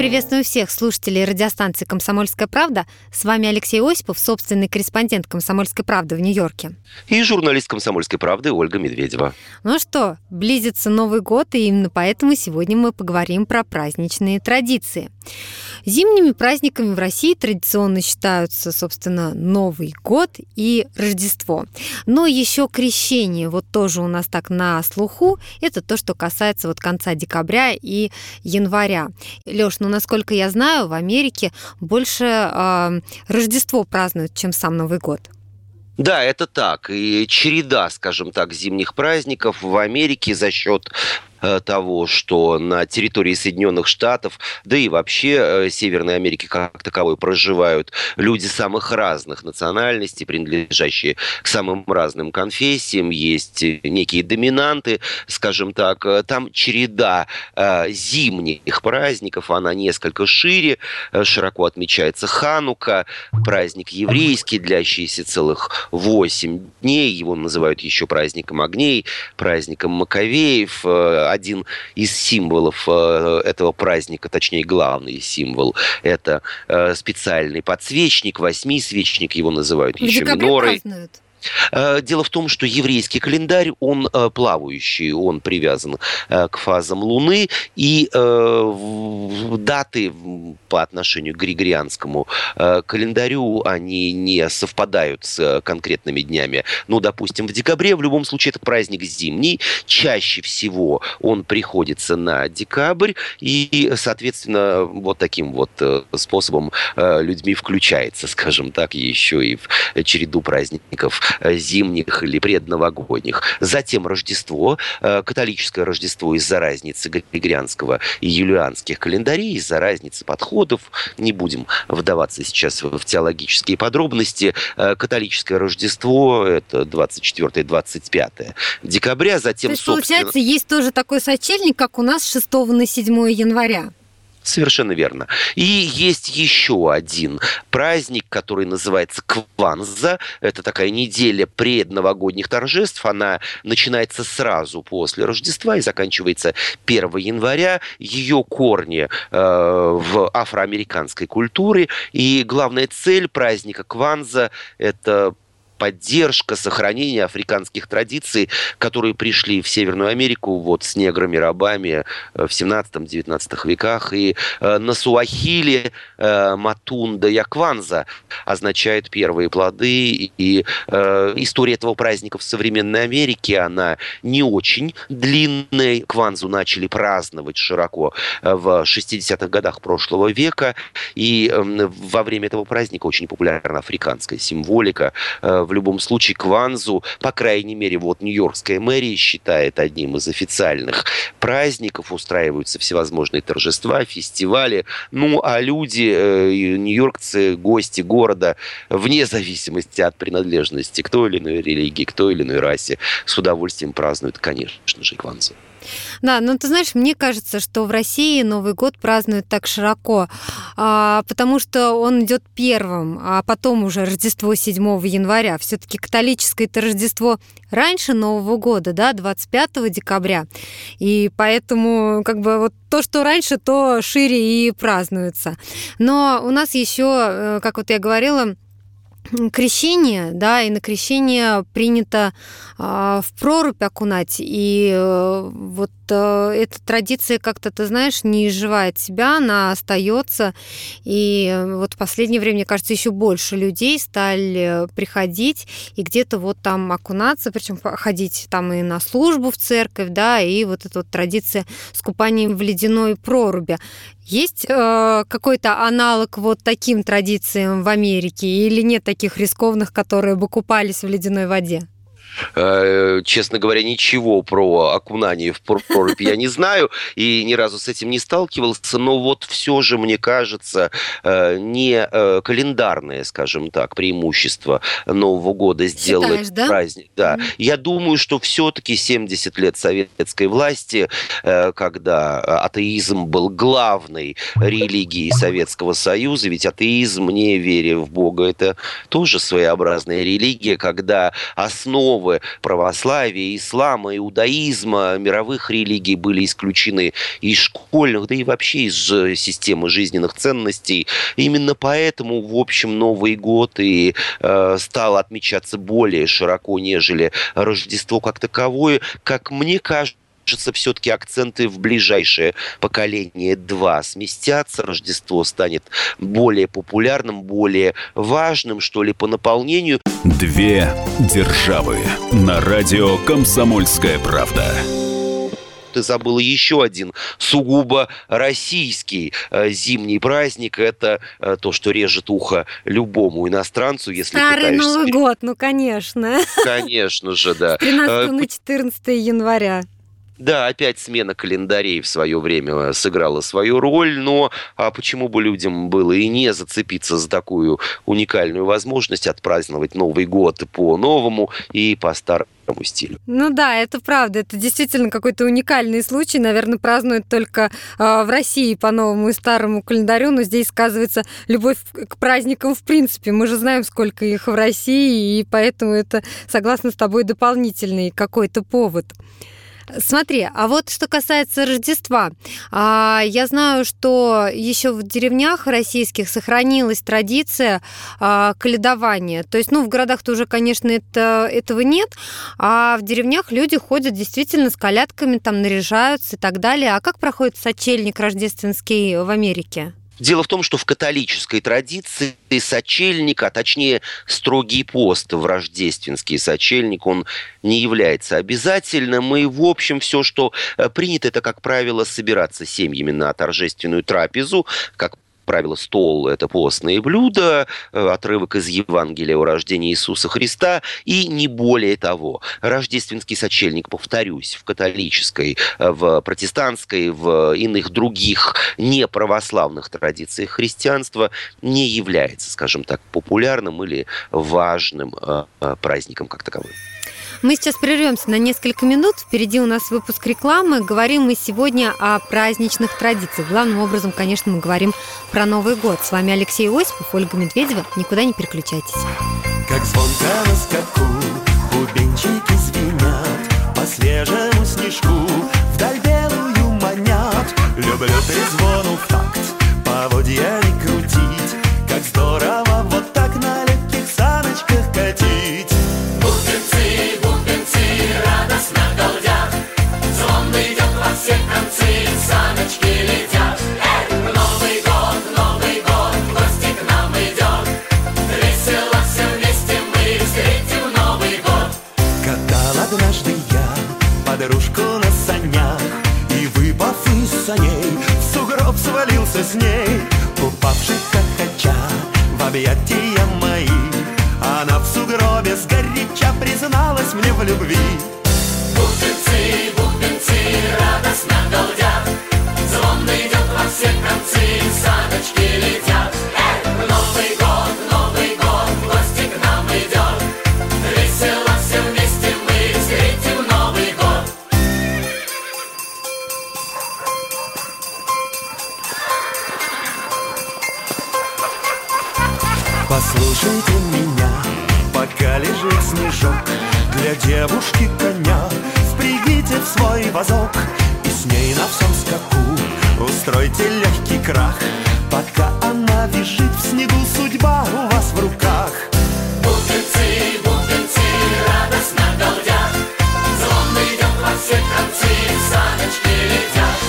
Мы приветствуем всех слушателей радиостанции «Комсомольская правда». С вами Алексей Осипов, собственный корреспондент «Комсомольской правды» в Нью-Йорке. И журналист «Комсомольской правды» Ольга Медведева. Ну что, близится Новый год, и именно поэтому сегодня мы поговорим про праздничные традиции. Зимними праздниками в России традиционно считаются, собственно, Новый год и Рождество. Но еще крещение, вот тоже у нас так на слуху, это то, что касается вот конца декабря и января. Леш, ну, насколько я знаю, в Америке больше э, Рождество празднуют, чем сам Новый год. Да, это так. И череда, скажем так, зимних праздников в Америке за счет того, что на территории Соединенных Штатов, да и вообще э, Северной Америки как таковой проживают люди самых разных национальностей, принадлежащие к самым разным конфессиям, есть некие доминанты, скажем так, э, там череда зимних праздников, она несколько шире, широко отмечается Ханука, праздник еврейский, длящийся целых 8 дней, его называют еще праздником огней, праздником Маковеев, один из символов э, этого праздника, точнее, главный символ, это э, специальный подсвечник, восьмисвечник его называют в еще минорой. Празднуют. Э, дело в том, что еврейский календарь, он э, плавающий, он привязан э, к фазам Луны, и даты по отношению к григорианскому календарю, они не совпадают с конкретными днями. Ну, допустим, в декабре, в любом случае, это праздник зимний, чаще всего он приходится на декабрь, и, соответственно, вот таким вот способом людьми включается, скажем так, еще и в череду праздников зимних или предновогодних. Затем Рождество, э, католическое Рождество из-за разницы григорианского и юлианских календарей, из-за разницы подходов. Не будем вдаваться сейчас в теологические подробности. Э, католическое Рождество – это 24-25 декабря, затем, То есть, собственно... получается, есть тоже такой сочельник, как у нас 6 на 7 января. Совершенно верно. И есть еще один праздник, который называется Кванза. Это такая неделя предновогодних торжеств. Она начинается сразу после Рождества и заканчивается 1 января. Ее корни э, в афроамериканской культуре. И главная цель праздника Кванза – это поддержка, сохранение африканских традиций, которые пришли в Северную Америку вот с неграми, рабами э, в 17-19 веках. И э, на суахиле э, матунда якванза означает первые плоды. И история этого праздника в современной Америке, она не очень длинная. Кванзу начали праздновать широко в 60-х годах прошлого века. И эм, во время этого праздника очень популярна африканская символика в любом случае Кванзу, по крайней мере, вот Нью-Йоркская мэрия считает одним из официальных праздников, устраиваются всевозможные торжества, фестивали. Ну, а люди, э, нью-йоркцы, гости города, вне зависимости от принадлежности к той или иной религии, к той или иной расе, с удовольствием празднуют, конечно же, Кванзу. Да, ну ты знаешь, мне кажется, что в России Новый год празднуют так широко, а, потому что он идет первым, а потом уже Рождество 7 января. Все-таки католическое это Рождество раньше Нового года, да, 25 декабря. И поэтому как бы вот то, что раньше, то шире и празднуется. Но у нас еще, э, как вот я говорила, крещение, да, и на крещение принято э, в прорубь окунать, и э, вот э, эта традиция как-то, ты знаешь, не изживает себя, она остается, и вот в последнее время, мне кажется, еще больше людей стали приходить и где-то вот там окунаться, причем ходить там и на службу в церковь, да, и вот эта вот традиция с купанием в ледяной проруби. Есть э, какой-то аналог вот таким традициям в Америке или нет таких рискованных, которые бы купались в ледяной воде? Э, честно говоря, ничего про окунание в прорубь я не знаю и ни разу с этим не сталкивался, но вот все же, мне кажется, э, не э, календарное, скажем так, преимущество Нового года сделать Считаешь, да? праздник. Да. Mm-hmm. Я думаю, что все-таки 70 лет советской власти, когда атеизм был главной религией Советского Союза, ведь атеизм, не веря в Бога, это тоже своеобразная религия, когда основа основы православия, ислама, иудаизма, мировых религий были исключены из школьных, да и вообще из э, системы жизненных ценностей. Именно поэтому, в общем, Новый год и э, стал отмечаться более широко, нежели Рождество как таковое. Как мне кажется, кажется, все-таки акценты в ближайшее поколение два сместятся. Рождество станет более популярным, более важным, что ли, по наполнению. Две державы на радио «Комсомольская правда» ты забыла еще один сугубо российский э, зимний праздник. Это э, то, что режет ухо любому иностранцу, если Старый Новый год, ну, конечно. Конечно же, да. С 13 э, на 14 января. Да, опять смена календарей в свое время э, сыграла свою роль, но а почему бы людям было и не зацепиться за такую уникальную возможность отпраздновать Новый год по-новому и по старому стилю. Ну да, это правда. Это действительно какой-то уникальный случай. Наверное, празднуют только э, в России по новому и старому календарю, но здесь сказывается любовь к праздникам в принципе. Мы же знаем, сколько их в России, и поэтому это, согласно с тобой, дополнительный какой-то повод. Смотри, а вот что касается Рождества, а, я знаю, что еще в деревнях российских сохранилась традиция а, каледования. То есть, ну, в городах-то уже, конечно, это, этого нет, а в деревнях люди ходят действительно с колядками, там наряжаются и так далее. А как проходит сочельник рождественский в Америке? Дело в том, что в католической традиции сочельник, а точнее строгий пост в рождественский сочельник, он не является обязательным. И, в общем, все, что э, принято, это, как правило, собираться семьями на торжественную трапезу, как правило, стол – это постные блюда, э, отрывок из Евангелия о рождении Иисуса Христа, и не более того. Рождественский сочельник, повторюсь, в католической, э, в протестантской, в иных других неправославных традициях христианства не является, скажем так, популярным или важным э, праздником как таковым. Мы сейчас прервемся на несколько минут. Впереди у нас выпуск рекламы. Говорим мы сегодня о праздничных традициях. Главным образом, конечно, мы говорим про Новый год. С вами Алексей Осипов, Ольга Медведева. Никуда не переключайтесь. Как звонко на скаку, бубенчики звенят, По свежему снежку вдаль белую манят. Люблю перезвону в такт, поводья не крутить, Как здорово вот из саней, в сугроб свалился с ней. Упавший хохоча в объятия мои. Она в сугробе сгоряча призналась мне в любви. Бубенцы, бубенцы радостно галдят. Звон идет во все концы, саночки летят Послушайте меня, пока лежит снежок. Для девушки коня Впрягите в свой вазок. И с ней на всем скаку Устройте легкий крах. Пока она вяжет в снегу Судьба у вас в руках. Бубенцы, бубенцы радостно галдят. Звон идет во все концы Саночки летят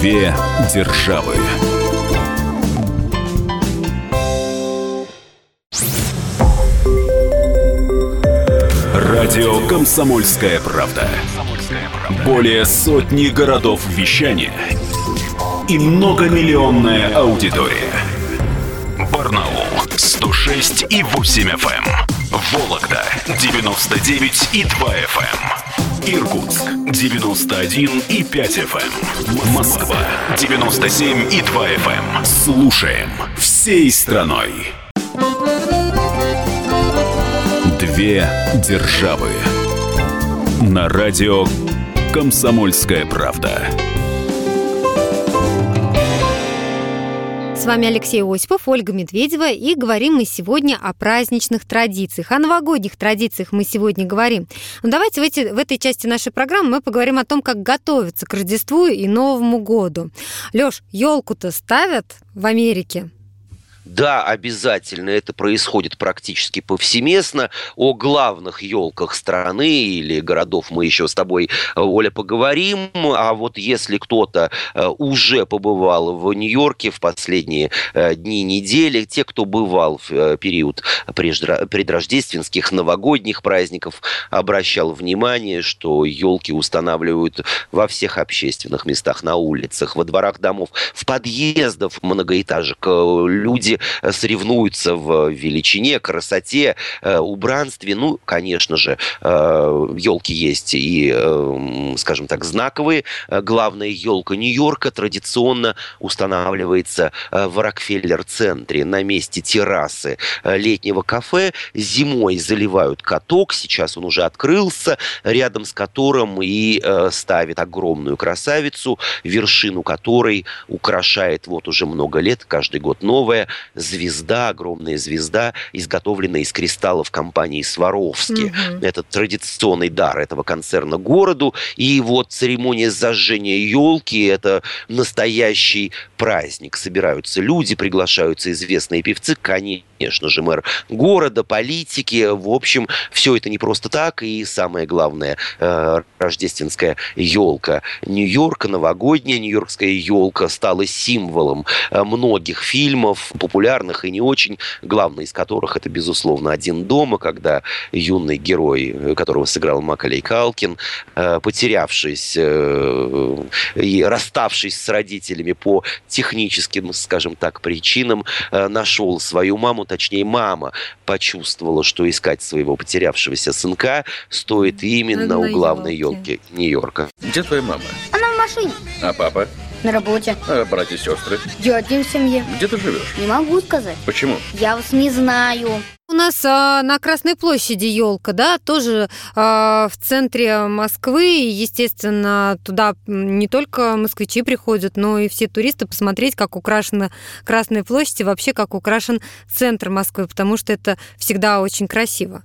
Две державы. Радио Комсомольская правда". Более сотни городов вещания и многомиллионная аудитория. Барнаул 106 и 8 FM. Эм. Вологда 99 и 2 FM. Эм. Иркутск 91 и 5 FM. Эм. Москва 97 и 2 FM. Слушаем всей страной. Две державы. На радио «Комсомольская правда». С вами Алексей Осипов, Ольга Медведева, и говорим мы сегодня о праздничных традициях. О новогодних традициях мы сегодня говорим. Но ну, давайте в, эти, в этой части нашей программы мы поговорим о том, как готовиться к Рождеству и Новому году. Лёш, елку-то ставят в Америке? Да, обязательно это происходит практически повсеместно. О главных елках страны или городов мы еще с тобой, э, Оля, поговорим. А вот если кто-то э, уже побывал в Нью-Йорке в последние э, дни недели, те, кто бывал в период предрождественских новогодних праздников, обращал внимание, что елки устанавливают во всех общественных местах, на улицах, во дворах домов, в подъездах многоэтажек. Люди соревнуются в величине, красоте, э, убранстве. Ну, конечно же, елки э, есть и, э, скажем так, знаковые. Главная елка Нью-Йорка традиционно устанавливается в Рокфеллер-центре на месте террасы летнего кафе. Зимой заливают каток, сейчас он уже открылся, рядом с которым и ставит огромную красавицу, вершину которой украшает вот уже много лет, каждый год новая звезда, огромная звезда, изготовленная из кристаллов компании Сваровски. Угу. Это традиционный дар этого концерна городу. И вот церемония зажжения елки – это настоящий праздник. Собираются люди, приглашаются известные певцы, конечно же, мэр города, политики. В общем, все это не просто так. И самое главное, э, рождественская елка Нью-Йорка, новогодняя нью-йоркская елка стала символом э, многих фильмов, популярных и не очень, главный из которых это, безусловно, «Один дома», когда юный герой, э, которого сыграл Макалей Калкин, э, потерявшись э, и расставшись с родителями по техническим, скажем так, причинам, нашел свою маму, точнее, мама почувствовала, что искать своего потерявшегося сынка стоит именно у главной елки Нью-Йорка. Где твоя мама? Она в машине. А папа? На работе. А братья и сестры? Я один в семье. Где ты живешь? Не могу сказать. Почему? Я вас не знаю. У нас а, на Красной площади елка, да, тоже а, в центре Москвы. Естественно, туда не только москвичи приходят, но и все туристы посмотреть, как украшена Красная площадь и вообще как украшен центр Москвы, потому что это всегда очень красиво.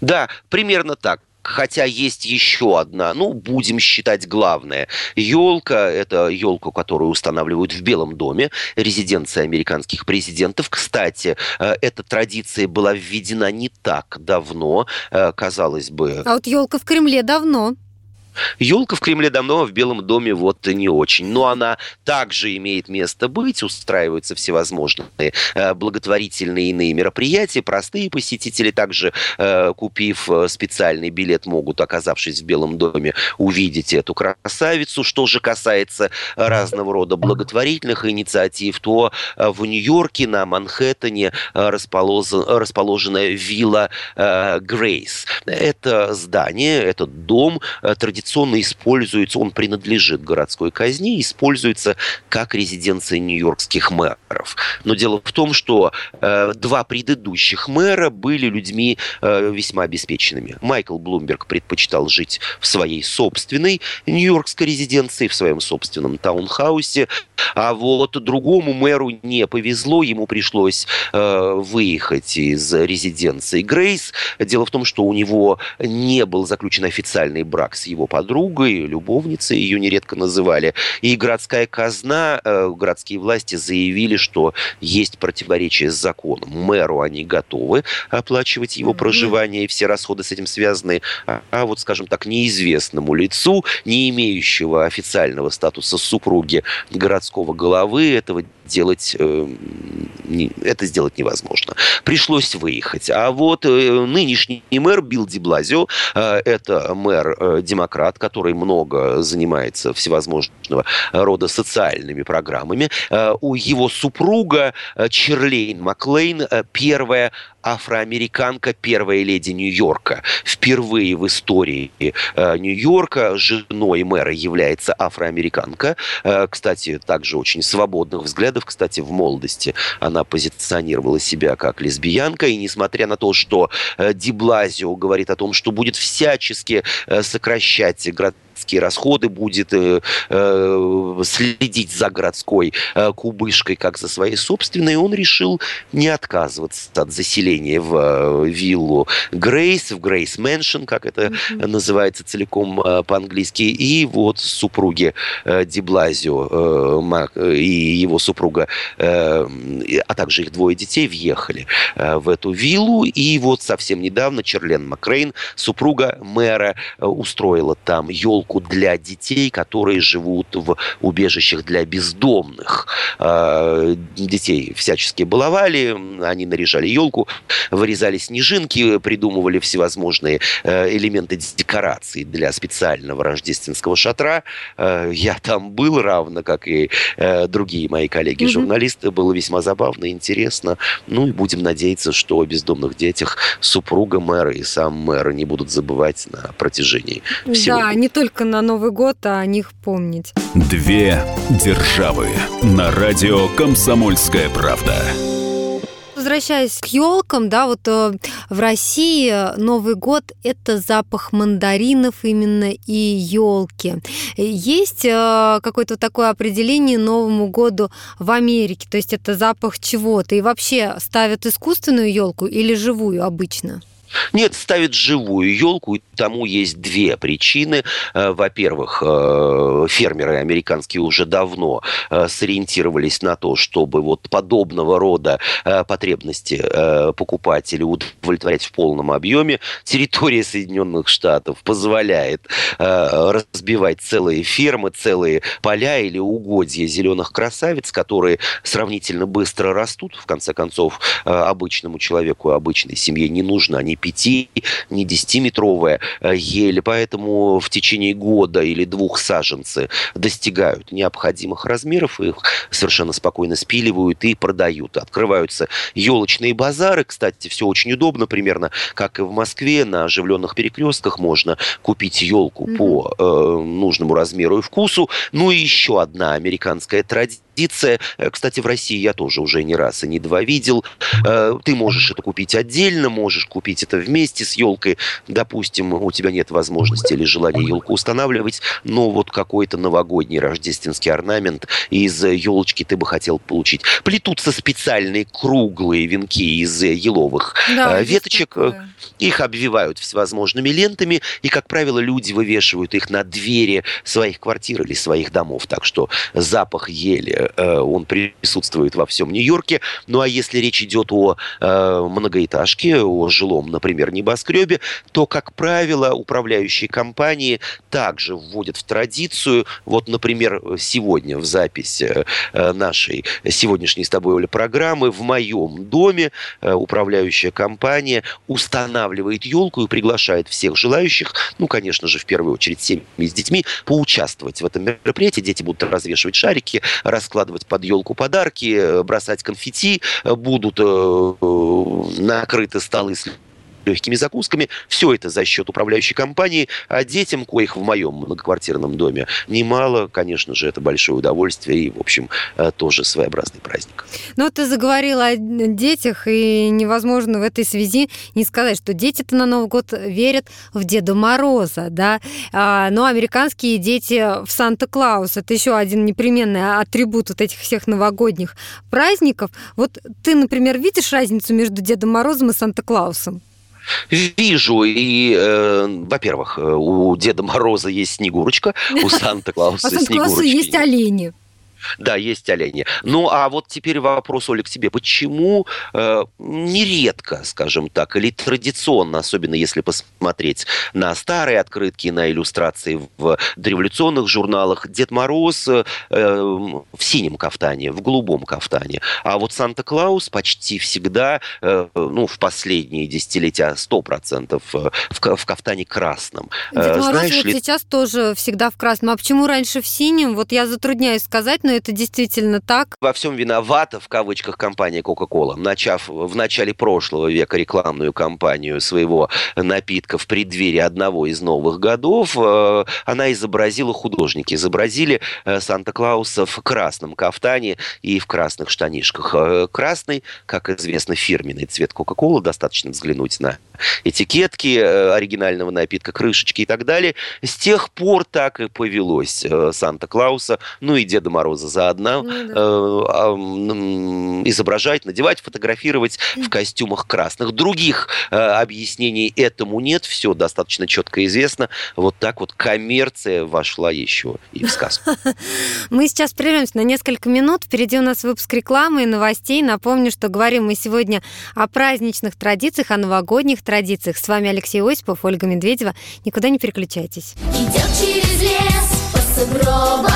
Да, примерно так. Хотя есть еще одна, ну, будем считать главная. Елка – это елку, которую устанавливают в Белом доме, резиденция американских президентов. Кстати, э, эта традиция была введена не так давно, э, казалось бы. А вот елка в Кремле давно. Елка в Кремле давно, а в Белом доме вот не очень. Но она также имеет место быть, устраиваются всевозможные э, благотворительные иные мероприятия. Простые посетители также, э, купив э, специальный билет, могут, оказавшись в Белом доме, увидеть эту красавицу. Что же касается разного рода благотворительных инициатив, то в Нью-Йорке на Манхэттене расположена вилла Грейс. Это здание, этот дом традиционно традиционно используется, он принадлежит городской казни, используется как резиденция нью-йоркских мэров. Но дело в том, что э, два предыдущих мэра были людьми э, весьма обеспеченными. Майкл Блумберг предпочитал жить в своей собственной нью-йоркской резиденции, в своем собственном таунхаусе, а вот другому мэру не повезло, ему пришлось э, выехать из резиденции Грейс. Дело в том, что у него не был заключен официальный брак с его подругой, любовницей ее нередко называли. И городская казна, э, городские власти заявили, что есть противоречие с законом. Мэру они готовы оплачивать его проживание и все расходы с этим связаны, а, а вот, скажем так, неизвестному лицу, не имеющего официального статуса супруги городского головы, этого делать, э, это сделать невозможно. Пришлось выехать. А вот э, нынешний мэр Билл Диблазио, э, это мэр-демократ, который много занимается всевозможного рода социальными программами. У его супруга Черлейн Маклейн первая афроамериканка, первая леди Нью-Йорка. Впервые в истории э, Нью-Йорка женой мэра является афроамериканка. Э, кстати, также очень свободных взглядов. Кстати, в молодости она позиционировала себя как лесбиянка. И несмотря на то, что э, Диблазио говорит о том, что будет всячески сокращать городские расходы, будет э, э, следить за городской э, кубышкой, как за своей собственной, он решил не отказываться от заселения в виллу Грейс, в Gracie Mansion, как это mm-hmm. называется целиком по-английски, и вот супруги Диблазио э, и его супруга, а также их двое детей въехали в эту виллу, и вот совсем недавно Черлен Макрейн, супруга мэра, устроила там елку елку для детей, которые живут в убежищах для бездомных. А, детей всячески баловали, они наряжали елку, вырезали снежинки, придумывали всевозможные э, элементы декорации для специального рождественского шатра. Э, я там был, равно как и э, другие мои коллеги-журналисты. Было весьма забавно, интересно. Ну и будем надеяться, что о бездомных детях супруга мэра и сам мэр не будут забывать на протяжении всего. Да, не только на Новый год, а о них помнить. Две державы на радио «Комсомольская правда» возвращаясь к елкам, да, вот э, в России Новый год это запах мандаринов именно и елки. Есть э, какое-то такое определение Новому году в Америке, то есть это запах чего-то. И вообще ставят искусственную елку или живую обычно? Нет, ставят живую елку, и тому есть две причины. Э, во-первых, э, фермеры американские уже давно э, сориентировались на то, чтобы вот подобного рода потребности покупателей удовлетворять в полном объеме. Территория Соединенных Штатов позволяет разбивать целые фермы, целые поля или угодья зеленых красавиц, которые сравнительно быстро растут. В конце концов, обычному человеку, обычной семье не нужно, они 5, не 10-метровая э, ель, поэтому в течение года или двух саженцы достигают необходимых размеров, их совершенно спокойно спиливают и продают. Открываются елочные базары, кстати, все очень удобно, примерно как и в Москве, на оживленных перекрестках можно купить елку mm-hmm. по э, нужному размеру и вкусу. Ну и еще одна американская традиция традиция. Э, кстати, в России я тоже уже не раз и не два видел. Э, ты можешь это купить отдельно, можешь купить это вместе с елкой. Допустим, у тебя нет возможности или желания елку устанавливать, но вот какой-то новогодний рождественский орнамент из елочки ты бы хотел получить. Плетутся специальные круглые венки из еловых да, э, веточек. Их обвивают всевозможными лентами, и, как правило, люди вывешивают их на двери своих квартир или своих домов. Так что запах ели Э, он присутствует во всем Нью-Йорке. Ну а если речь идет о э, многоэтажке, о жилом, например, небоскребе, то, как правило, управляющие компании также вводят в традицию, вот, например, сегодня в запись э, нашей сегодняшней с тобой, Оля, программы, в моем доме управляющая компания устанавливает елку и приглашает всех желающих, ну, конечно же, в первую очередь семьи с детьми, поучаствовать в этом мероприятии. Дети будут развешивать шарики, раскладывать складывать под елку подарки, э, бросать конфетти, э, будут э, накрыты столы с легкими закусками. Все это за счет управляющей компании. А детям, коих в моем многоквартирном доме немало, конечно же, это большое удовольствие и, в общем, э, тоже своеобразный праздник. Ну, ты заговорила о детях, и невозможно в этой связи не сказать, что дети-то на Новый год верят в Деда Мороза, да, а, но американские дети в Санта-Клаус. Это еще один непременный атрибут вот этих всех новогодних праздников. Вот ты, например, видишь разницу между Дедом Морозом и Санта-Клаусом? Вижу. И, э, во-первых, э, у Деда Мороза есть Снегурочка, у Санта-Клауса А Санта-Клауса есть олени. Да, есть олени. Ну, а вот теперь вопрос, Оля, к тебе. Почему э, нередко, скажем так, или традиционно, особенно если посмотреть на старые открытки, на иллюстрации в дореволюционных журналах, Дед Мороз э, в синем кафтане, в голубом кафтане, а вот Санта-Клаус почти всегда, э, ну, в последние десятилетия 100% э, в, в кафтане красном. Дед Э, Мороз Знаешь вот ли, сейчас тоже всегда в красном. А почему раньше в синем? Вот я затрудняюсь сказать, но это действительно так. во всем виновата, в кавычках, компания Coca-Cola, начав в начале прошлого века рекламную кампанию своего напитка в преддверии одного из новых годов, э, она изобразила, художники изобразили э, Санта-Клауса в красном кафтане и в красных штанишках. Э, Красный, как известно, фирменный цвет Coca-Cola, достаточно взглянуть на этикетки оригинального напитка, крышечки и так далее. С тех пор так и повелось Санта-Клауса, ну и Деда Мороза заодно, Ну да. э, изображать, надевать, фотографировать в костюмах красных. Других э, объяснений этому нет, все достаточно четко известно. Вот так вот коммерция вошла еще и в сказку. Мы сейчас прервемся на несколько минут. Впереди у нас выпуск рекламы и новостей. Напомню, что говорим мы сегодня о праздничных традициях, о новогодних традициях. С вами Алексей Осипов, Ольга Медведева. Никуда не переключайтесь. Идет через лес по сугробам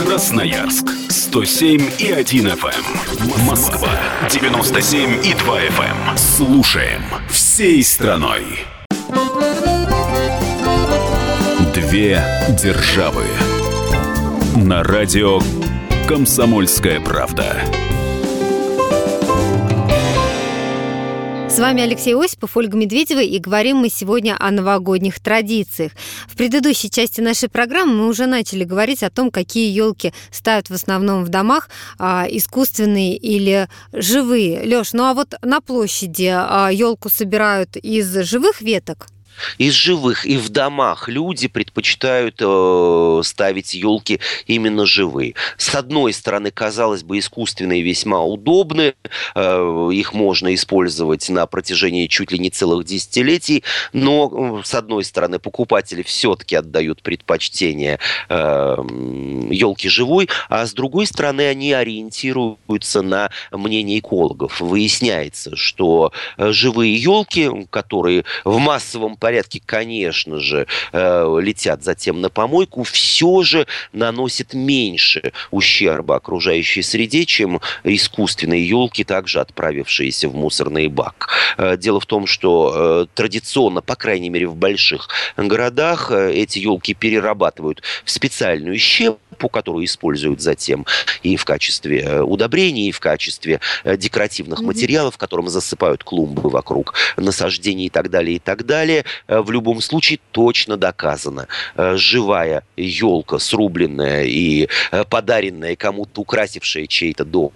Красноярск 107 и 1 FM. Москва 97 и 2 FM. Слушаем всей страной. Две державы. На радио Комсомольская правда. Вами Алексей Осипов, Ольга Медведева, и говорим мы сегодня о новогодних традициях. В предыдущей части нашей программы мы уже начали говорить о том, какие елки ставят в основном в домах, а, искусственные или живые. Лёш, ну а вот на площади елку собирают из живых веток? Из живых и в домах люди предпочитают э, ставить елки именно живые. С одной стороны, казалось бы, искусственные весьма удобны, э, их можно использовать на протяжении чуть ли не целых десятилетий, но э, с одной стороны, покупатели все-таки отдают предпочтение елки живой, а с другой стороны, они ориентируются на мнение экологов. Выясняется, что э, живые елки, которые в массовом порядке, конечно же, э, летят затем на помойку, все же наносят меньше ущерба окружающей среде, чем искусственные елки, также отправившиеся в мусорный бак. Э, Дело в том, что э, традиционно, по крайней мере в больших городах, эти елки перерабатывают в специальную щепу, которую используют затем и в качестве удобрений, и в качестве декоративных материалов, которым засыпают клумбы вокруг насаждений и так далее, и так далее. Э, В любом случае точно доказано. э, Живая елка, срубленная и э, подаренная кому-то, украсившая чей-то дом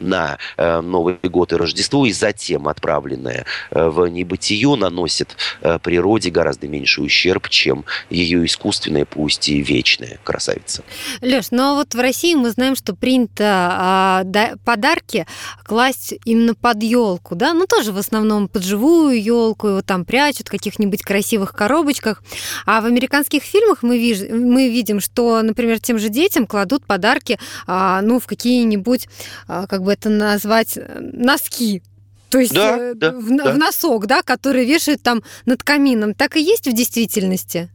на Новый год и Рождество, и затем отправленная в небытие, наносит природе гораздо меньший ущерб, чем ее искусственная, пусть и вечная красавица. Леш, ну а вот в России мы знаем, что принято а, да- подарки класть именно под елку, да, ну тоже в основном под живую елку, его там прячут в каких-нибудь красивых коробочках. А в американских фильмах мы, виж- мы видим, что, например, тем же детям кладут подарки, а, ну, в какие-нибудь, а, как бы это назвать, носки. То есть Да, э, да, в, да. в носок, да, который вешают там над камином. Так и есть в действительности?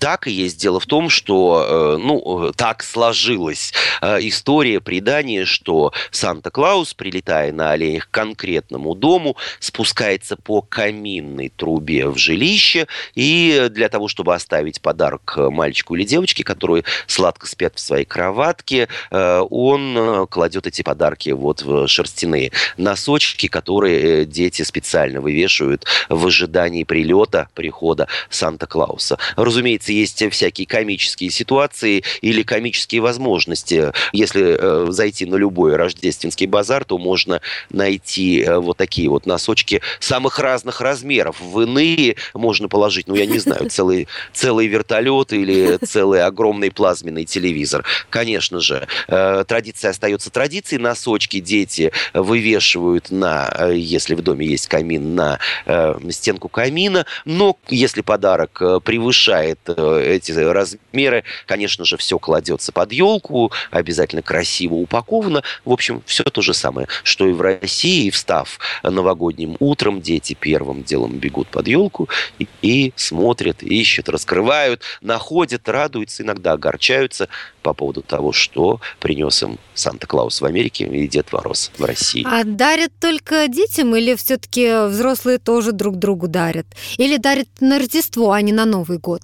Так и есть. Дело в том, что э, ну, э, так сложилась э, история, предание, что Санта-Клаус, прилетая на оленях к конкретному дому, спускается по каминной трубе в жилище, и для того, чтобы оставить подарок мальчику или девочке, которые сладко спят в своей кроватке, он кладет эти подарки вот в шерстяные носочки, которые дети специально вывешивают в ожидании прилета, прихода Санта-Клауса. Разумеется, есть всякие комические ситуации или комические возможности. Если э, зайти на любой рождественский базар, то можно найти э, вот такие вот носочки самых разных размеров. В иные можно положить, ну, я не знаю, целый, целый вертолет или целый огромный плазменный телевизор. Конечно же, э, традиция остается традицией. Носочки дети вывешивают на, э, если в доме есть камин, на э, стенку камина. Но если подарок превышает эти размеры, конечно же, все кладется под елку, обязательно красиво упаковано. В общем, все то же самое, что и в России. Встав новогодним утром, дети первым делом бегут под елку и, и смотрят, ищут, раскрывают, находят, радуются, иногда огорчаются по поводу того, что принес им Санта-Клаус в Америке и Дед Мороз в России. А дарят только детям или все-таки взрослые тоже друг другу дарят? Или дарят на Рождество, а не на Новый год?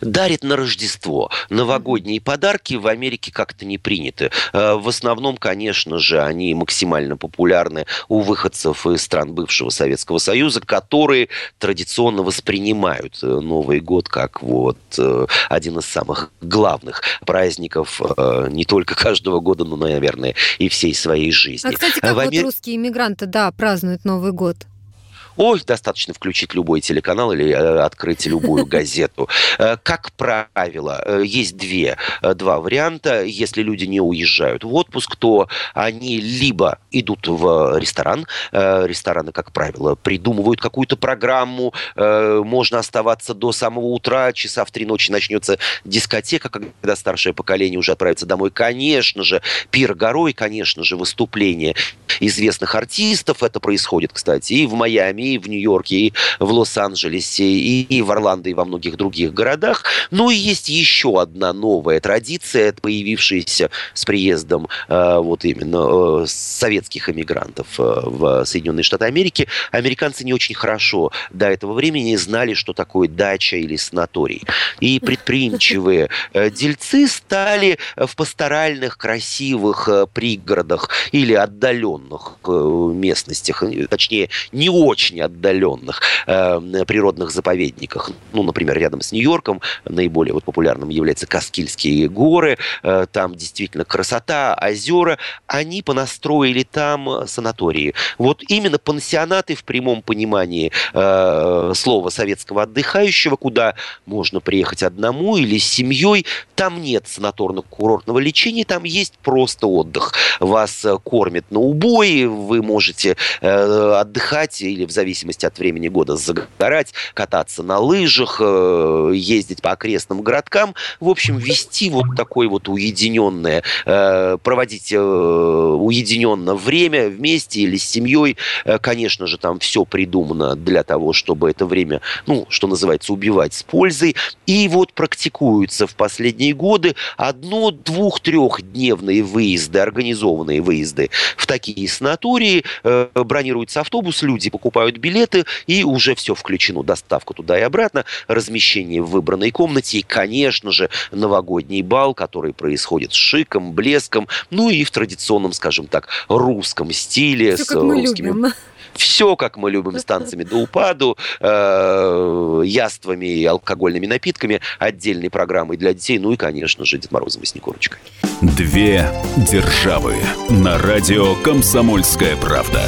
Дарит на Рождество. Новогодние подарки в Америке как-то не приняты. Э, в основном, конечно же, они максимально популярны у выходцев из стран бывшего Советского Союза, которые традиционно воспринимают э, Новый год как вот э, один из самых главных праздников не только каждого года, но, наверное, и всей своей жизни. А, кстати, как в вот Амер... русские иммигранты, да, празднуют Новый год? Ой, достаточно включить любой телеканал или э, открыть любую газету. Э, как правило, э, есть две, два варианта. Если люди не уезжают в отпуск, то они либо идут в ресторан. Рестораны, как правило, придумывают какую-то программу. Можно оставаться до самого утра, часа в три ночи начнется дискотека, когда старшее поколение уже отправится домой. Конечно же, пир горой, конечно же, выступление известных артистов. Это происходит, кстати, и в Майами, и в Нью-Йорке, и в Лос-Анджелесе, и, и в Орландо, и во многих других городах. Ну и есть еще одна новая традиция, появившаяся с приездом э, вот именно э, советских эмигрантов э, в Соединенные Штаты Америки. Американцы не очень хорошо до этого времени знали, что такое дача или санаторий. И предприимчивые э, дельцы стали в пасторальных, красивых э, пригородах или отдаленных э, местностях, точнее, не очень очень отдаленных э, природных заповедниках. Ну, например, рядом с Нью-Йорком наиболее вот популярным являются Каскильские горы. Э, там действительно красота, озера. Они понастроили там санатории. Вот именно пансионаты в прямом понимании э, слова советского отдыхающего, куда можно приехать одному или с семьей. Там нет санаторно-курортного лечения, там есть просто отдых. Вас э, кормят на убой, вы можете э, отдыхать или в зависимости от времени года, загорать, кататься на лыжах, э, ездить по окрестным городкам. В общем, вести вот такое вот уединенное, э, проводить э, уединенно время вместе или с семьей. Конечно же, там все придумано для того, чтобы это время, ну, что называется, убивать с пользой. И вот практикуются в последние годы одно, двух, трехдневные выезды, организованные выезды в такие санатории. Бронируется автобус, люди покупают билеты, и уже все включено. Доставка туда и обратно, размещение в выбранной комнате, и, конечно же, новогодний бал, который происходит с шиком, блеском, ну и в традиционном, скажем так, русском стиле. Все, с как мы русскими... любим все, как мы любим, с танцами до упаду, э, яствами и алкогольными напитками, отдельной программой для детей, ну и, конечно же, Дед Морозом и Снегурочкой. Две державы на радио «Комсомольская правда»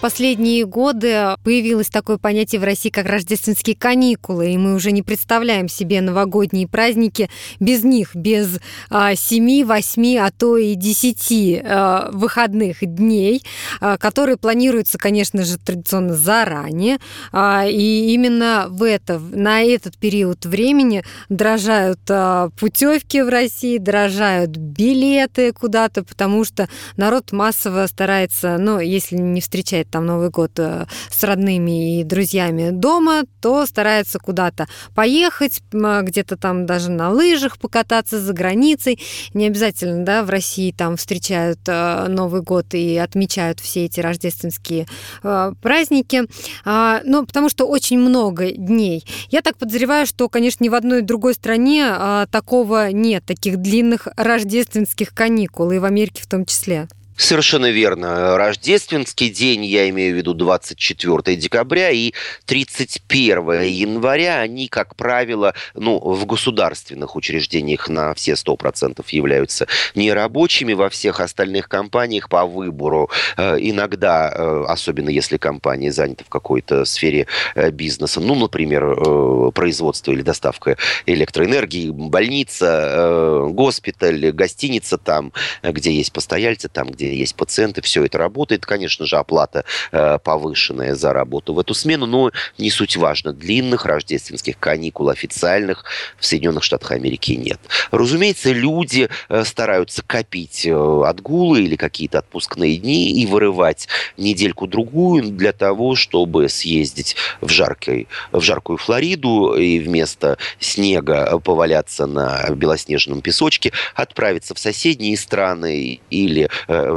последние годы появилось такое понятие в России, как рождественские каникулы, и мы уже не представляем себе новогодние праздники без них, без а, 7, 8, а то и 10 а, выходных дней, а, которые планируются, конечно же, традиционно заранее, а, и именно в это, на этот период времени дорожают а, путевки в России, дорожают билеты куда-то, потому что народ массово старается, ну, если не встречает встречать там Новый год э, с родными и друзьями дома, то старается куда-то поехать, где-то там даже на лыжах покататься за границей. Не обязательно, да, в России там встречают э, Новый год и отмечают все эти рождественские э, праздники. А, ну, потому что очень много дней. Я так подозреваю, что, конечно, ни в одной другой стране а, такого нет, таких длинных рождественских каникул, и в Америке в том числе. Совершенно верно. Рождественский день, я имею в виду 24 декабря и 31 января, они, как правило, ну, в государственных учреждениях на все 100% являются нерабочими, во всех остальных компаниях по выбору. Э, иногда, э, особенно если компания занята в какой-то сфере э, бизнеса, ну, например, производство или доставка электроэнергии, больница, госпиталь, гостиница там, где есть постояльцы, там, где есть пациенты, все это работает. Конечно же, оплата э, повышенная за работу в эту смену, но не суть важно. Длинных рождественских каникул официальных в Соединенных Штатах Америки нет. Разумеется, люди э, стараются копить э, отгулы или какие-то отпускные дни и вырывать недельку-другую для того, чтобы съездить в, жаркой, в жаркую Флориду и вместо снега поваляться на белоснежном песочке, отправиться в соседние страны или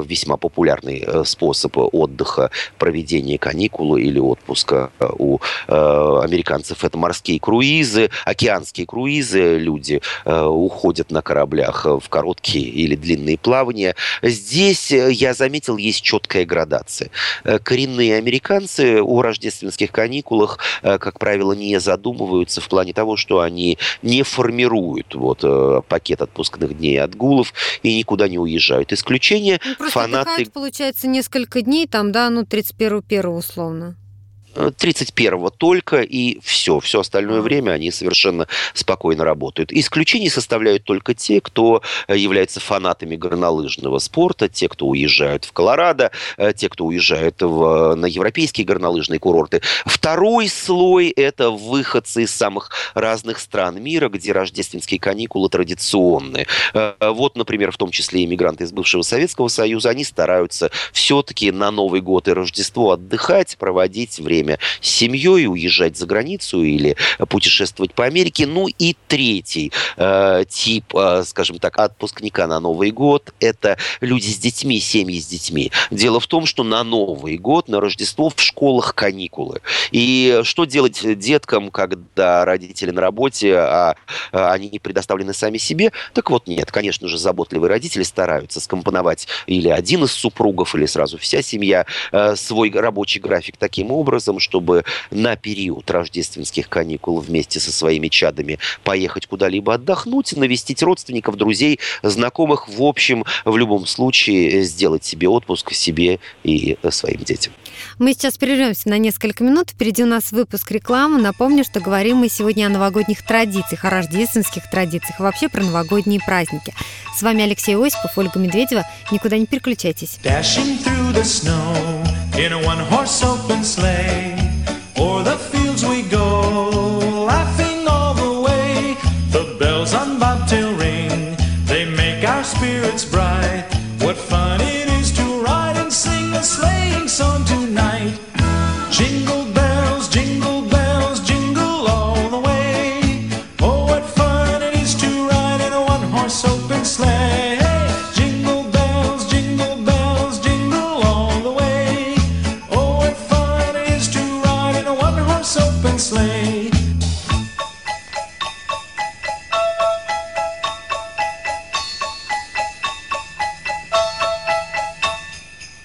весьма популярный э, способ отдыха, проведения каникулы или отпуска э, у э, американцев. Это морские круизы, океанские круизы. Люди уходят на кораблях в короткие или длинные плавания. Здесь, я заметил, есть четкая градация. Коренные американцы о рождественских каникулах, как правило, не задумываются в плане того, что они не формируют вот, пакет отпускных дней отгулов и никуда не уезжают. Исключение ну, фанаты... получается, несколько дней, там, да, ну, 31-1 условно. 31-го только, и все. Все остальное время они совершенно спокойно работают. Исключение составляют только те, кто э, является фанатами горнолыжного спорта, те, кто уезжают в Колорадо, э, те, кто уезжают в, на европейские горнолыжные курорты. Второй слой – это выходцы из самых разных стран мира, где рождественские каникулы традиционные. Э, вот, например, в том числе иммигранты из бывшего Советского Союза, они стараются все-таки на Новый год и Рождество отдыхать, проводить время время с семьей, уезжать за границу или путешествовать по Америке. Ну и третий э, тип, э, скажем так, отпускника на Новый год – это люди с детьми, семьи с детьми. Дело в том, что на Новый год, на Рождество в школах каникулы. И что делать деткам, когда родители на работе, а, а они не предоставлены сами себе? Так вот, нет, конечно же, заботливые родители стараются скомпоновать или один из супругов, или сразу вся семья э, свой рабочий график таким образом, образом, чтобы на период рождественских каникул вместе со своими чадами поехать куда-либо отдохнуть, навестить родственников, друзей, знакомых, в общем, в любом случае сделать себе отпуск себе и своим детям. Мы сейчас прервемся на несколько минут. Впереди у нас выпуск рекламы. Напомню, что говорим мы сегодня о новогодних традициях, о рождественских традициях, и вообще про новогодние праздники. С вами Алексей Осипов, Ольга Медведева. Никуда не переключайтесь. In a one horse open sleigh. O'er the fields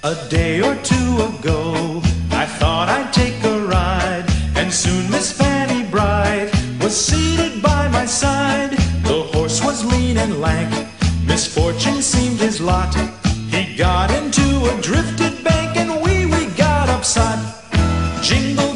A day or two ago, I thought I'd take a ride, and soon Miss Fanny Bright was seated by my side. The horse was lean and lank, misfortune seemed his lot. He got into a drifted bank, and we we got upside. Jingle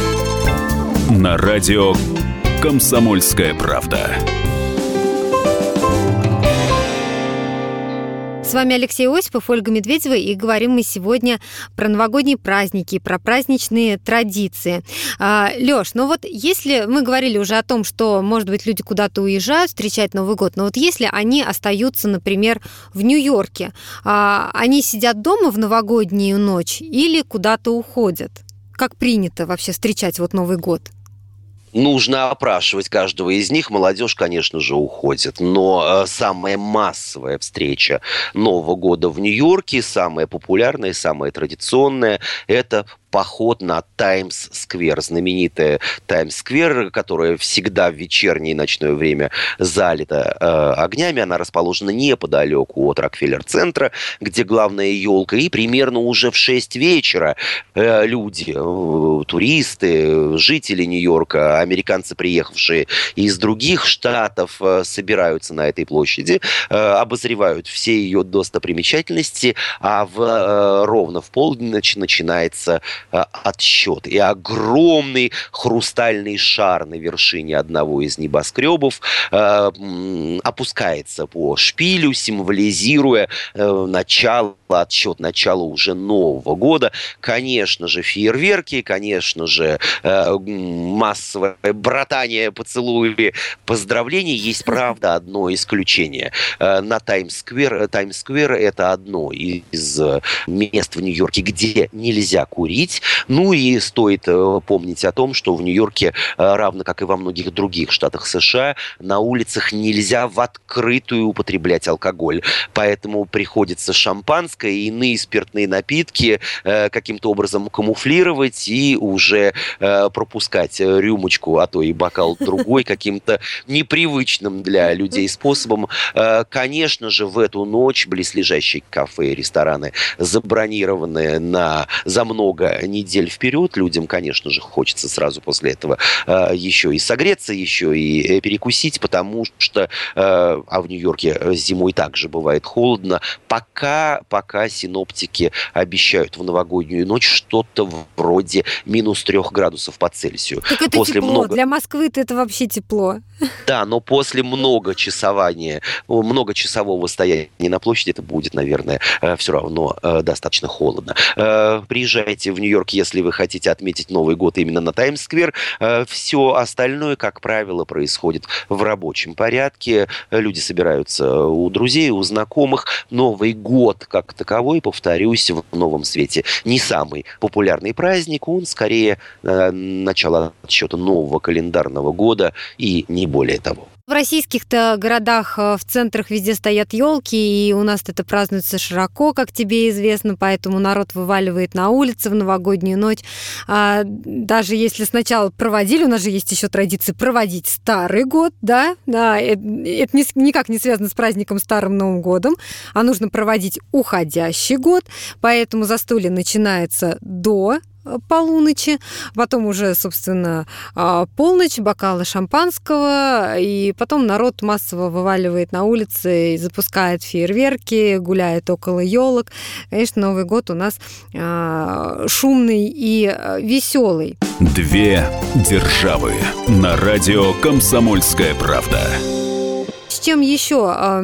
На радио Комсомольская правда. С вами Алексей Осипов, Ольга Медведева, и говорим мы сегодня про новогодние праздники, про праздничные традиции. А, Лёш, ну вот если мы говорили уже о том, что, может быть, люди куда-то уезжают встречать Новый год, но вот если они остаются, например, в Нью-Йорке, а, они сидят дома в новогоднюю ночь или куда-то уходят? Как принято вообще встречать вот Новый год? Нужно опрашивать каждого из них. Молодежь, конечно же, уходит. Но э, самая массовая встреча Нового года в Нью-Йорке, самая популярная, самая традиционная, это поход на Таймс-сквер. Знаменитая Таймс-сквер, которая всегда в вечернее и ночное время залита э, огнями. Она расположена неподалеку от Рокфеллер-центра, где главная елка. И примерно уже в 6 вечера э, люди, э, туристы, жители Нью-Йорка, американцы, приехавшие из других штатов, э, собираются на этой площади, э, обозревают все ее достопримечательности, а в, э, ровно в полночь начинается отсчет. И огромный хрустальный шар на вершине одного из небоскребов э, опускается по шпилю, символизируя э, начало отсчет начала уже Нового года. Конечно же, фейерверки, конечно же, э, массовое братание, поцелуи, поздравления. Есть, правда, одно исключение. Э, На Таймс-сквер, Таймс-сквер это одно из э, мест в Нью-Йорке, где нельзя курить. Ну и стоит э, помнить о том, что в Нью-Йорке, э, равно как и во многих других штатах США, на улицах нельзя в открытую употреблять алкоголь. Поэтому приходится шампанское и иные спиртные напитки э, каким-то образом камуфлировать и уже э, пропускать э, рюмочку, а то и бокал другой каким-то непривычным для людей способом. Э, Конечно же, в эту ночь близлежащие кафе и рестораны забронированы на, за много недель вперед. Людям, конечно же, хочется сразу после этого э, еще и согреться, еще и перекусить, потому что, э, а в Нью-Йорке зимой также бывает холодно, пока, пока синоптики обещают в новогоднюю ночь что-то вроде минус трех градусов по Цельсию. Так это После тепло. много- Для Москвы-то это вообще тепло. Да, но после многочасования, многочасового стояния на площади это будет, наверное, все равно э, достаточно холодно. Э, Приезжайте в Нью-Йорк, если вы хотите отметить Новый год именно на Таймс-сквер. Все остальное, как правило, происходит в рабочем порядке. Люди собираются у друзей, у знакомых. Новый год, как таковой, повторюсь, в новом свете. Не самый популярный праздник, он скорее э, начало отсчета нового календарного года и не более того. В российских-то городах, э, в центрах везде стоят елки, и у нас это празднуется широко, как тебе известно, поэтому народ вываливает на улицы в новогоднюю ночь. А, даже если сначала проводили, у нас же есть еще традиция проводить Старый год, да, да, э- это не никак не связано с праздником Старым Новым годом, а нужно проводить уходящий год, поэтому застолье начинается до полуночи, потом уже, собственно, а, полночь, бокалы шампанского, и потом народ массово вываливает на улицы и запускает фейерверки, гуляет около елок. Конечно, Новый год у нас а, шумный и а, веселый. Две державы на радио «Комсомольская правда». С чем еще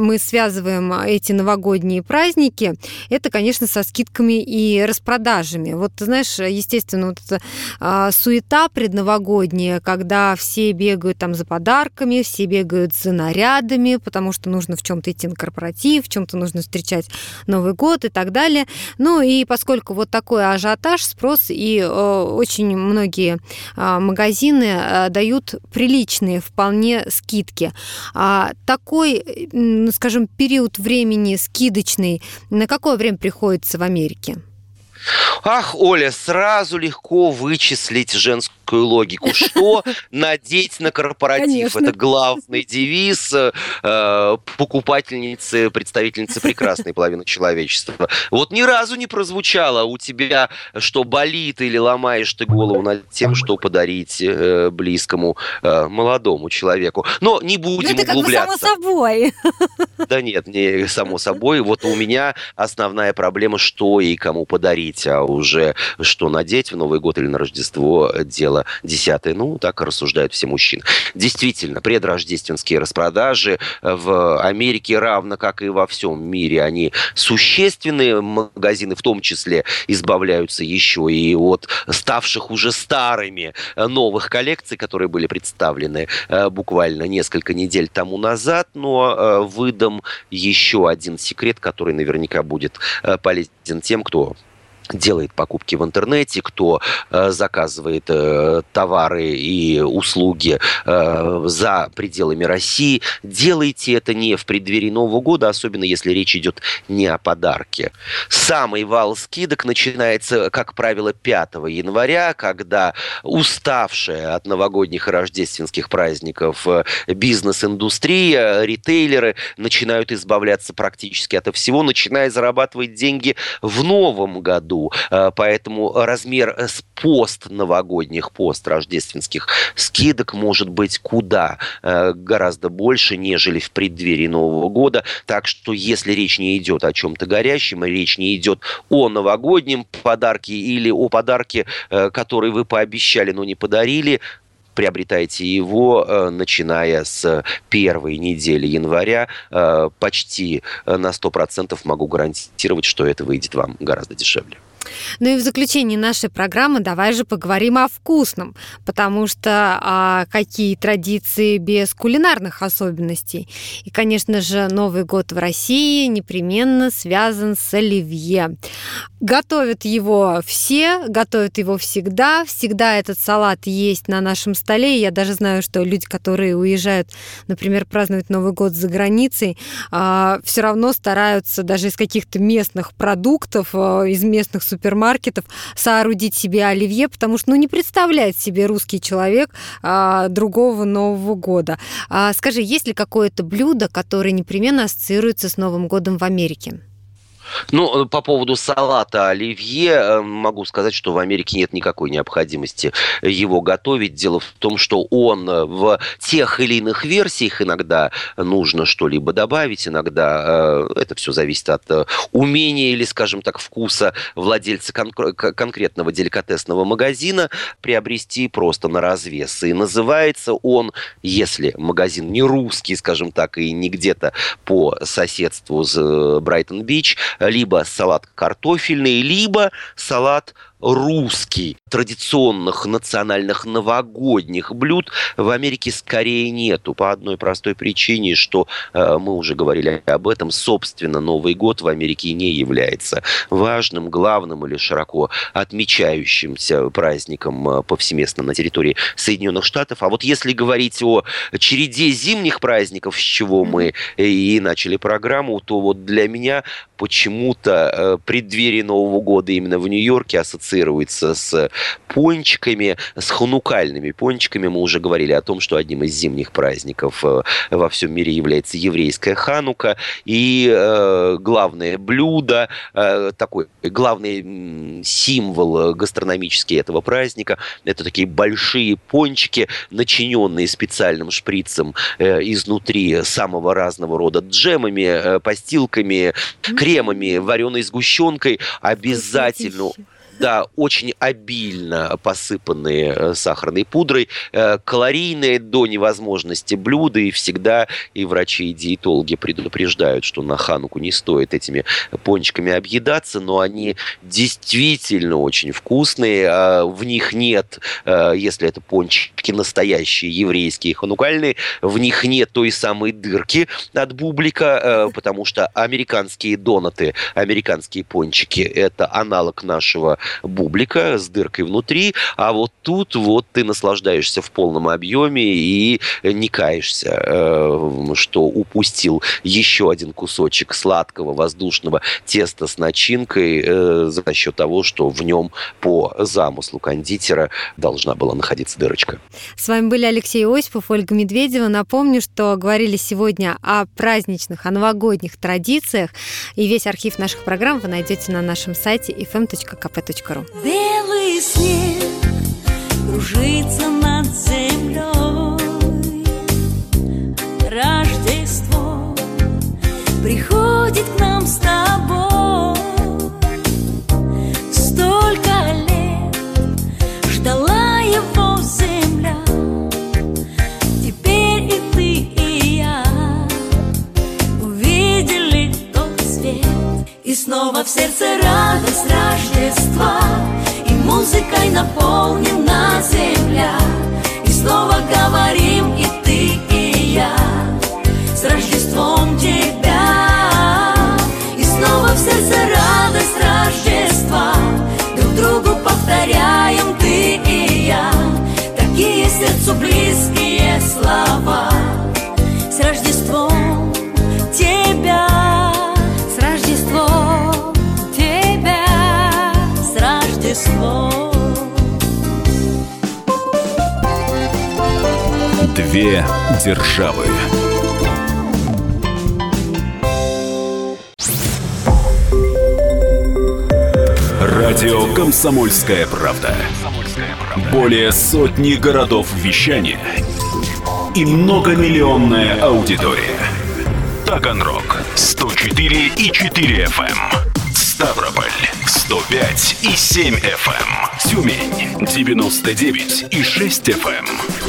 мы связываем эти новогодние праздники? Это, конечно, со скидками и распродажами. Вот, знаешь, естественно, вот эта а, суета предновогодняя, когда все бегают там за подарками, все бегают за нарядами, потому что нужно в чем-то идти на корпоратив, в чем-то нужно встречать Новый год и так далее. Ну и поскольку вот такой ажиотаж, спрос, и очень многие а, магазины дают приличные вполне скидки. А такой, скажем, период времени скидочный, на какое время приходится в Америке? Ах, Оля, сразу легко вычислить женскую логику. Что надеть на корпоратив? Это главный девиз э, покупательницы, представительницы прекрасной половины человечества. Вот ни разу не прозвучало у тебя, что болит или ломаешь ты голову над тем, что подарить э, близкому э, молодому человеку. Но не будем ну, это углубляться. Бы само собой. Да нет, не само собой. Вот у меня основная проблема, что и кому подарить а уже что надеть в Новый год или на Рождество – дело десятое. Ну, так рассуждают все мужчины. Действительно, предрождественские распродажи в Америке, равно как и во всем мире, они существенные. Магазины в том числе избавляются еще и от ставших уже старыми новых коллекций, которые были представлены э, буквально несколько недель тому назад. Но э, выдам еще один секрет, который наверняка будет э, полезен тем, кто делает покупки в интернете, кто э, заказывает э, товары и услуги э, за пределами России, делайте это не в преддверии Нового года, особенно если речь идет не о подарке. Самый вал скидок начинается, как правило, 5 января, когда уставшая от новогодних и рождественских праздников бизнес-индустрия, ритейлеры начинают избавляться практически от всего, начиная зарабатывать деньги в новом году Э, поэтому размер э, пост новогодних, пост рождественских скидок может быть куда э, гораздо больше, нежели в преддверии Нового года. Так что если речь не идет о чем-то горящем, речь не идет о новогоднем подарке или о подарке, который вы пообещали, но не подарили, приобретайте его, начиная с первой недели января. Почти на 100% могу гарантировать, что это выйдет вам гораздо дешевле. Ну и в заключении нашей программы давай же поговорим о вкусном, потому что а, какие традиции без кулинарных особенностей. И, конечно же, Новый год в России непременно связан с оливье. Готовят его все, готовят его всегда. Всегда этот салат есть на нашем столе. Я даже знаю, что люди, которые уезжают, например, праздновать Новый год за границей, а, все равно стараются даже из каких-то местных продуктов, а, из местных супермаркетов соорудить себе оливье, потому что ну, не представляет себе русский человек а, другого Нового года. А, скажи, есть ли какое-то блюдо, которое непременно ассоциируется с Новым годом в Америке? Ну, э, по поводу салата оливье э, могу сказать, что в Америке нет никакой необходимости его готовить. Дело в том, что он э, в тех или иных версиях иногда нужно что-либо добавить, иногда это все зависит от умения или, скажем так, вкуса владельца кон- конкретного деликатесного магазина приобрести просто на развес. И называется он, если магазин не русский, скажем так, и не где-то по соседству с Брайтон-Бич, либо салат картофельный, либо салат русский, традиционных национальных новогодних блюд в Америке скорее нету. По одной простой причине, что э, мы уже говорили об этом, собственно, Новый год в Америке не является важным, главным или широко отмечающимся праздником э, повсеместно на территории Соединенных Штатов. А вот если говорить о череде зимних праздников, с чего мы и начали программу, то вот для меня почему-то э, преддверие Нового года именно в Нью-Йорке ассоциируется с пончиками, с ханукальными пончиками. Мы уже говорили о том, что одним из зимних праздников э, во всем мире является еврейская ханука. И э, главное блюдо, такой главный символ гастрономический этого праздника, это такие большие пончики, начиненные специальным шприцем изнутри самого разного рода джемами, постилками, кремами, вареной сгущенкой. Обязательно да, очень обильно посыпанные э, сахарной пудрой, э, калорийные до невозможности блюда, и всегда и врачи, и диетологи предупреждают, что на хануку не стоит этими пончиками объедаться, но они действительно очень вкусные, а в них нет, э, если это пончики настоящие, еврейские, ханукальные, в них нет той самой дырки от бублика, потому что американские донаты, американские пончики, это аналог нашего бублика с дыркой внутри, а вот тут вот ты наслаждаешься в полном объеме и не каешься, э, что упустил еще один кусочек сладкого воздушного теста с начинкой э, за счет того, что в нем по замыслу кондитера должна была находиться дырочка. С вами были Алексей Осипов, Ольга Медведева. Напомню, что говорили сегодня о праздничных, о новогодних традициях. И весь архив наших программ вы найдете на нашем сайте fm.kp.ru ру. Белый снег кружится над землей. Рождество приходит к нам с тобой. Столько лет ждала его земля. Теперь и ты, и я увидели тот свет. И снова в сердце радость Две державы. Радио Комсомольская правда". Более сотни городов вещания и многомиллионная аудитория. Таганрог 104 и 4 FM. эм. Ставрополь 105 и 7 FM. Тюмень 99 и 6 FM.